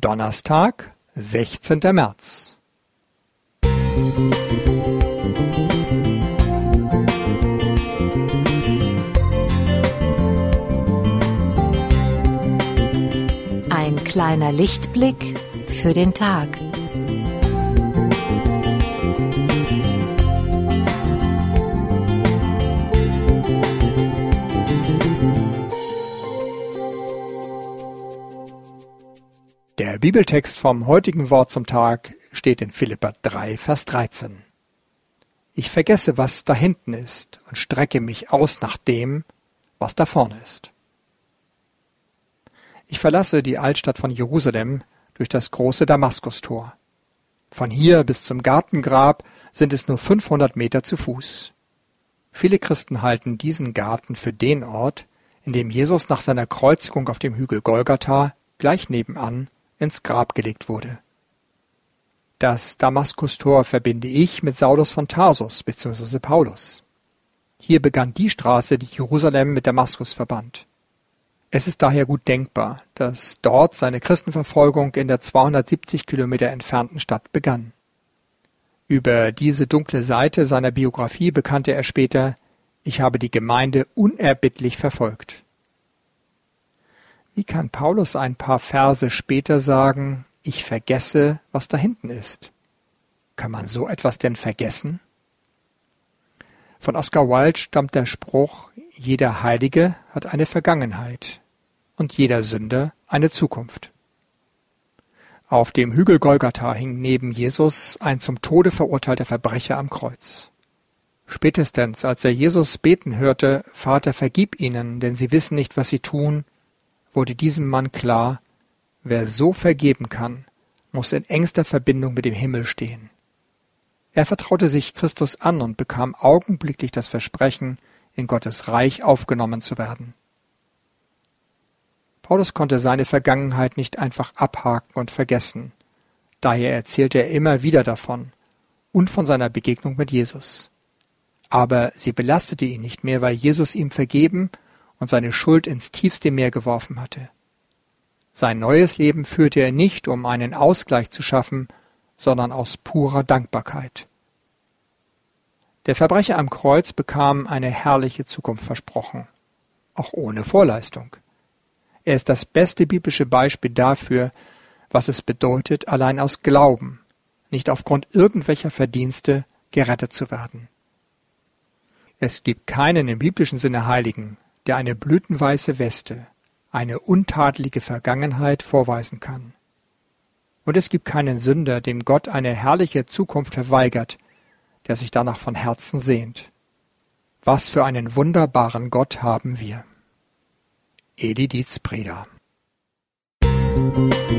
Donnerstag, sechzehnter März. Ein kleiner Lichtblick für den Tag. Der Bibeltext vom heutigen Wort zum Tag steht in Philippa 3, Vers 13. Ich vergesse, was da hinten ist und strecke mich aus nach dem, was da vorne ist. Ich verlasse die Altstadt von Jerusalem durch das große Damaskustor. Von hier bis zum Gartengrab sind es nur 500 Meter zu Fuß. Viele Christen halten diesen Garten für den Ort, in dem Jesus nach seiner Kreuzigung auf dem Hügel Golgatha gleich nebenan ins Grab gelegt wurde. Das Damaskustor verbinde ich mit Saulus von Tarsus bzw. Paulus. Hier begann die Straße, die Jerusalem mit Damaskus verband. Es ist daher gut denkbar, dass dort seine Christenverfolgung in der 270 Kilometer entfernten Stadt begann. Über diese dunkle Seite seiner Biografie bekannte er später, ich habe die Gemeinde unerbittlich verfolgt. Wie kann Paulus ein paar Verse später sagen, ich vergesse, was da hinten ist? Kann man so etwas denn vergessen? Von Oscar Wilde stammt der Spruch, jeder Heilige hat eine Vergangenheit und jeder Sünder eine Zukunft. Auf dem Hügel Golgatha hing neben Jesus ein zum Tode verurteilter Verbrecher am Kreuz. Spätestens als er Jesus beten hörte, Vater, vergib ihnen, denn sie wissen nicht, was sie tun, wurde diesem Mann klar, wer so vergeben kann, muss in engster Verbindung mit dem Himmel stehen. Er vertraute sich Christus an und bekam augenblicklich das Versprechen, in Gottes Reich aufgenommen zu werden. Paulus konnte seine Vergangenheit nicht einfach abhaken und vergessen. Daher erzählte er immer wieder davon und von seiner Begegnung mit Jesus. Aber sie belastete ihn nicht mehr, weil Jesus ihm vergeben und seine Schuld ins tiefste Meer geworfen hatte. Sein neues Leben führte er nicht, um einen Ausgleich zu schaffen, sondern aus purer Dankbarkeit. Der Verbrecher am Kreuz bekam eine herrliche Zukunft versprochen, auch ohne Vorleistung. Er ist das beste biblische Beispiel dafür, was es bedeutet, allein aus Glauben, nicht aufgrund irgendwelcher Verdienste, gerettet zu werden. Es gibt keinen im biblischen Sinne Heiligen, der eine blütenweiße Weste, eine untadelige Vergangenheit vorweisen kann. Und es gibt keinen Sünder, dem Gott eine herrliche Zukunft verweigert, der sich danach von Herzen sehnt. Was für einen wunderbaren Gott haben wir. Edi Dietz Breda Musik